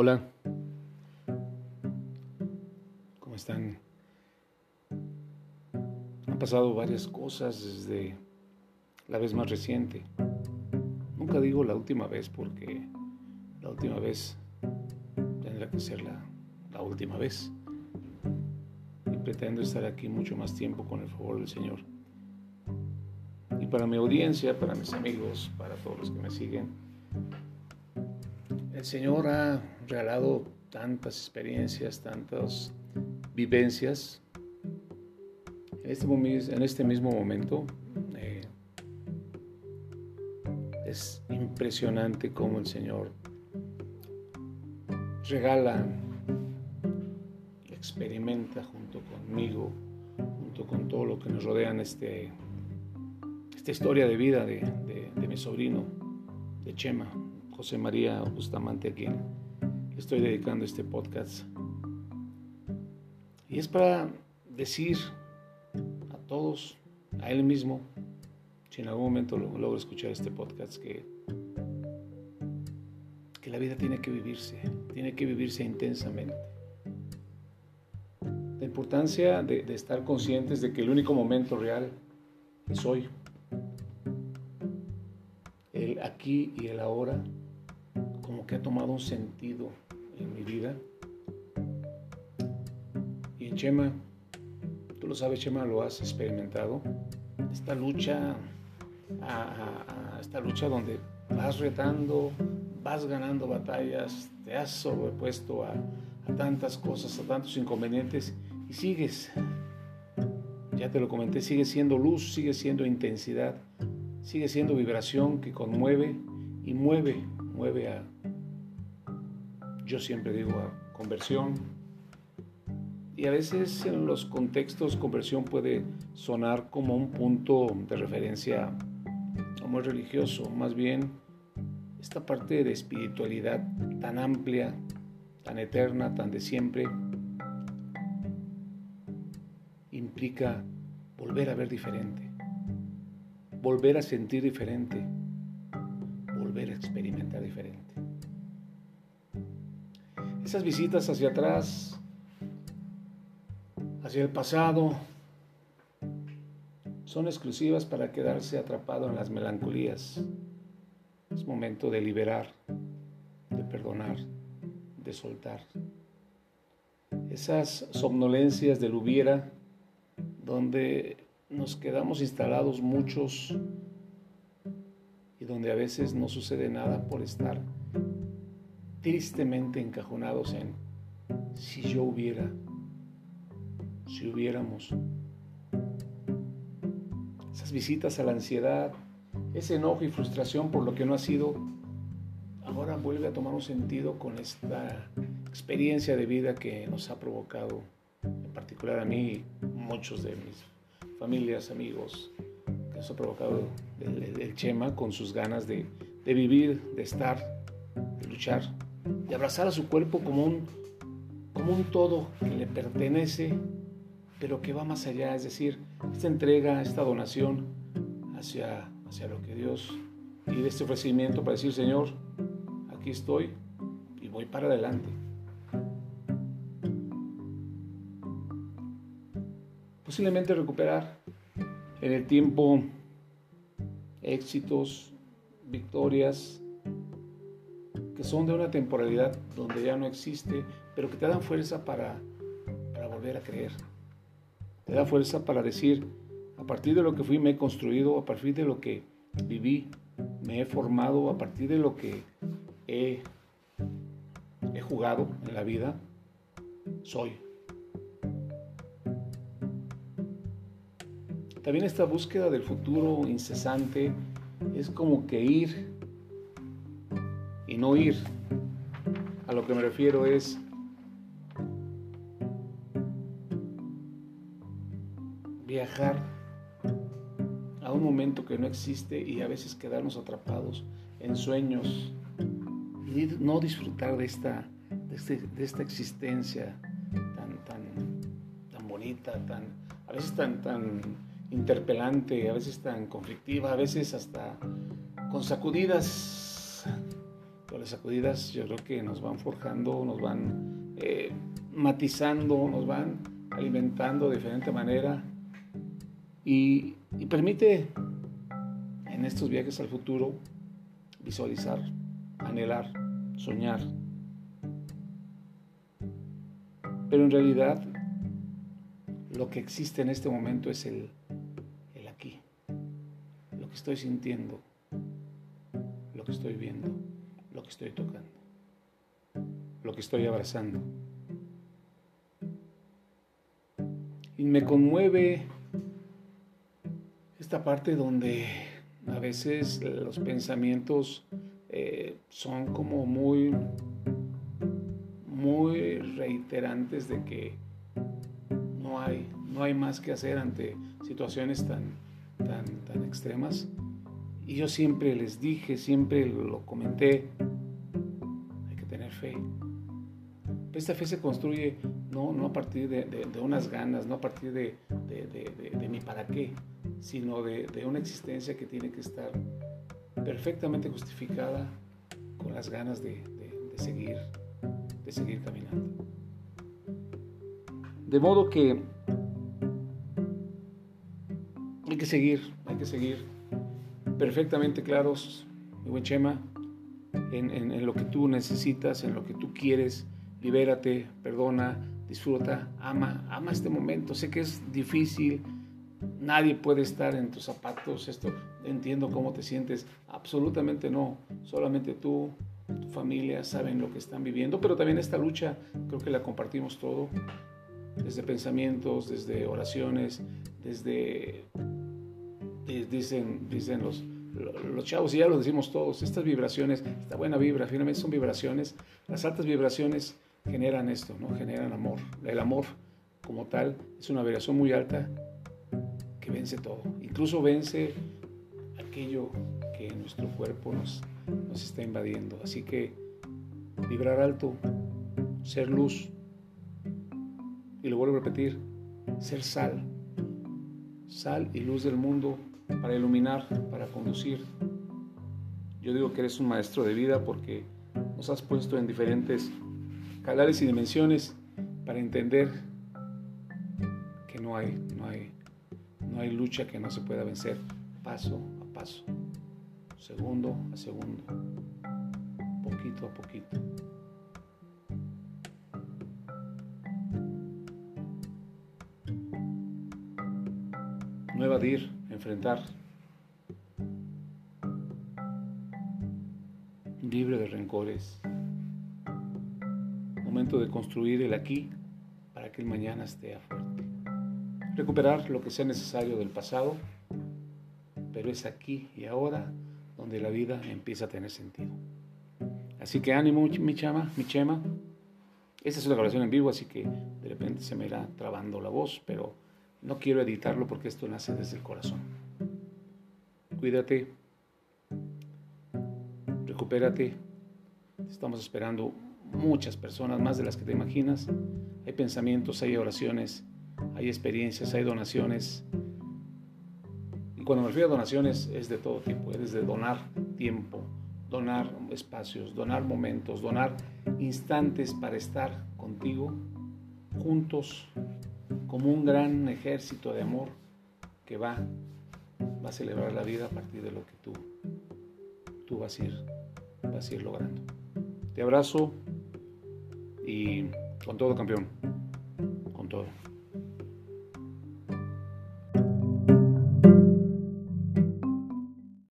Hola, ¿cómo están? Han pasado varias cosas desde la vez más reciente. Nunca digo la última vez porque la última vez tendrá que ser la, última vez. Y pretendo estar aquí mucho más tiempo con el favor del Señor. Y para mi audiencia, para mis amigos, para todos los que me siguen, el Señor ha regalado tantas experiencias, tantas vivencias. En este, este mismo momento eh, es impresionante cómo el Señor regala, experimenta junto conmigo, junto con todo lo que nos rodea en este, esta historia de vida de mi sobrino, de Chema, José María Bustamante, a estoy dedicando este podcast. Y es para decir a todos, a él mismo, si en algún momento logro escuchar este podcast, que, que la vida tiene que vivirse, tiene que vivirse intensamente. La importancia de, de estar conscientes de que el único momento real es hoy. El aquí y el ahora que ha tomado un sentido en mi vida. Y en Chema, tú lo sabes, Chema, lo has experimentado. Esta lucha, esta lucha donde vas retando, vas ganando batallas, te has sobrepuesto a, a tantas cosas, a tantos inconvenientes y sigues. Ya te lo comenté, sigue siendo luz, sigue siendo intensidad, sigue siendo vibración que conmueve y mueve, mueve a, yo siempre digo a conversión. Y a veces en los contextos conversión puede sonar como un punto de referencia muy religioso, más bien esta parte de espiritualidad tan amplia, tan eterna, tan de siempre, implica volver a ver diferente, volver a sentir diferente, volver a experimentar diferente. Esas visitas hacia atrás, hacia el pasado, son exclusivas para quedarse atrapado en las melancolías. Es momento de liberar, de perdonar, de soltar. Esas somnolencias del hubiera, donde nos quedamos instalados muchos y donde a veces no sucede nada por estar tristemente encajonados en si yo hubiera, si hubiéramos. Esas visitas a la ansiedad, ese enojo y frustración por lo que no ha sido, ahora vuelve a tomar un sentido con esta experiencia de vida que nos ha provocado, en particular a mí y muchos de mis familias, amigos, que nos ha provocado el, Chema con sus ganas de, de vivir, de estar, de luchar de abrazar a su cuerpo como un, como un todo que le pertenece, pero que va más allá, es decir, esta entrega, esta donación hacia, hacia lo que Dios y este ofrecimiento para decir, Señor, aquí estoy y voy para adelante. Posiblemente recuperar en el tiempo éxitos, victorias, que son de una temporalidad donde ya no existe, pero que te dan fuerza para, para volver a creer. Te da fuerza para decir, a partir de lo que fui me he construido, a partir de lo que viví me he formado, a partir de lo que he, he jugado en la vida, soy. También esta búsqueda del futuro incesante es como que ir no ir. A lo que me refiero es viajar a un momento que no existe y a veces quedarnos atrapados en sueños y no disfrutar de esta, de, este, esta existencia tan, tan, tan bonita, tan, a veces tan, tan interpelante, a veces tan conflictiva, a veces hasta con sacudidas Las sacudidas yo creo que nos van forjando, nos van eh, matizando, nos van alimentando de diferente manera. Y, y permite en estos viajes al futuro visualizar, anhelar, soñar. Pero en realidad lo que existe en este momento es el, el aquí, lo que estoy sintiendo, lo que estoy viendo, que estoy tocando, lo que estoy abrazando. Y me conmueve esta parte donde a veces los pensamientos eh, son como muy, muy reiterantes de que no hay, no hay más que hacer ante situaciones tan, tan, tan extremas. Y yo siempre les dije, siempre lo comenté, fe. Esta fe se construye no, no a partir de, de, unas ganas, no a partir de, de mi para qué, sino de, una existencia que tiene que estar perfectamente justificada con las ganas de, seguir, de seguir caminando. De modo que hay que seguir, hay que seguir perfectamente claros, mi buen Chema, en, en, lo que tú necesitas, en lo que tú quieres. Libérate, perdona, disfruta, ama, ama este momento. Sé que es difícil, Nadie puede estar en tus zapatos, esto, entiendo cómo te sientes. Absolutamente no. Solamente tú, tu familia saben lo que están viviendo, pero también esta lucha creo que la compartimos todo, desde pensamientos, desde oraciones, desde, dicen, dicen los, los chavos, y ya lo decimos todos, estas vibraciones, esta buena vibra, finalmente son vibraciones, las altas vibraciones generan esto, ¿no? generan amor. El amor como tal es una vibración muy alta vence todo. Incluso vence aquello que nuestro cuerpo nos, nos está invadiendo. Así que vibrar alto, ser luz, y lo vuelvo a repetir, ser sal, sal y luz del mundo para iluminar, para conducir. Yo digo que eres un maestro de vida porque nos has puesto en diferentes canales y dimensiones para entender que no hay, no hay no hay lucha que no se pueda vencer paso a paso, segundo a segundo, poquito a poquito. No evadir, enfrentar. Libre de rencores. Momento de construir el aquí para que el mañana esté fuerte recuperar lo que sea necesario del pasado, pero es aquí y ahora donde la vida empieza a tener sentido. Así que ánimo, mi chama, mi chema. Esta es una grabación en vivo, así que de repente se me irá trabando la voz, pero no quiero editarlo porque esto nace desde el corazón. Cuídate, recupérate. Estamos esperando muchas personas, más de las que te imaginas. Hay pensamientos, hay oraciones hay experiencias, hay donaciones. Y cuando me refiero a donaciones es de todo tipo, es de donar tiempo, donar espacios, donar momentos, donar instantes para estar contigo, juntos, como un gran ejército de amor que va, va a celebrar la vida a partir de lo que tú, tú vas, a ir, vas a ir logrando. Te abrazo y con todo campeón, con todo.